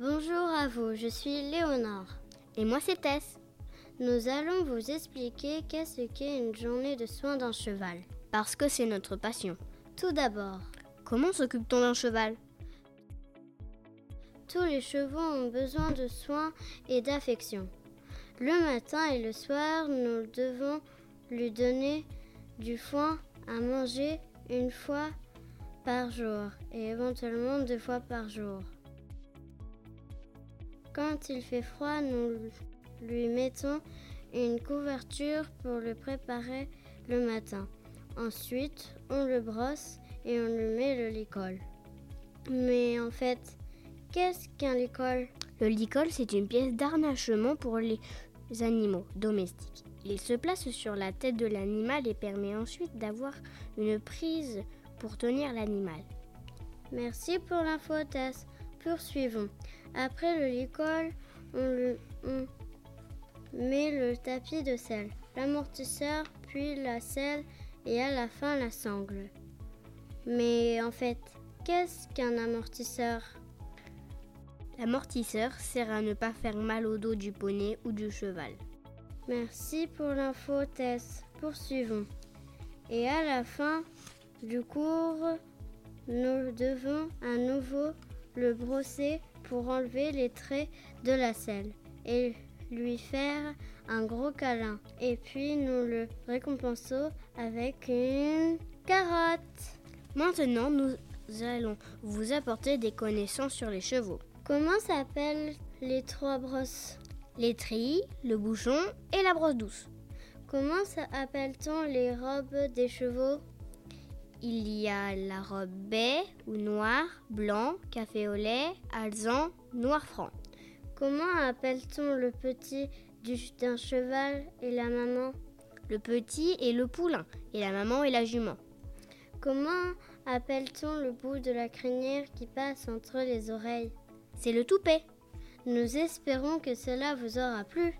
Bonjour à vous, je suis Léonore. Et moi c'est Tess. Nous allons vous expliquer qu'est-ce qu'est une journée de soins d'un cheval. Parce que c'est notre passion. Tout d'abord, comment s'occupe-t-on d'un cheval? Tous les chevaux ont besoin de soins et d'affection. Le matin et le soir, nous devons lui donner du foin à manger une fois par jour et éventuellement deux fois par jour. Quand il fait froid, nous lui mettons une couverture pour le préparer le matin. Ensuite, on le brosse et on lui met le licol. Mais en fait, qu'est-ce qu'un licol? Le licol, c'est une pièce d'harnachement pour les animaux domestiques. Il se place sur la tête de l'animal et permet ensuite d'avoir une prise pour tenir l'animal. Merci pour l'info, Tess. Poursuivons. Après le licol, on, on met le tapis de sel, l'amortisseur, puis la selle et à la fin la sangle. Mais en fait, qu'est-ce qu'un amortisseur? L'amortisseur sert à ne pas faire mal au dos du poney ou du cheval. Merci pour l'info, Tess. Poursuivons. Et à la fin du cours, nous devons à nouveau le brosser pour enlever les traits de la selle et lui faire un gros câlin. Et puis nous le récompensons avec une carotte. Maintenant, nous allons vous apporter des connaissances sur les chevaux. Comment s'appellent les trois brosses? Les trilles, le bouchon et la brosse douce. Comment appelle-t-on les robes des chevaux? Il y a la robe baie ou noir, blanc, café au lait, alezan, noir franc. Comment appelle-t-on le petit d'un cheval et la maman? Le petit est le poulain et la maman est la jument. Comment appelle-t-on le bout de la crinière qui passe entre les oreilles? C'est le toupet. Nous espérons que cela vous aura plu.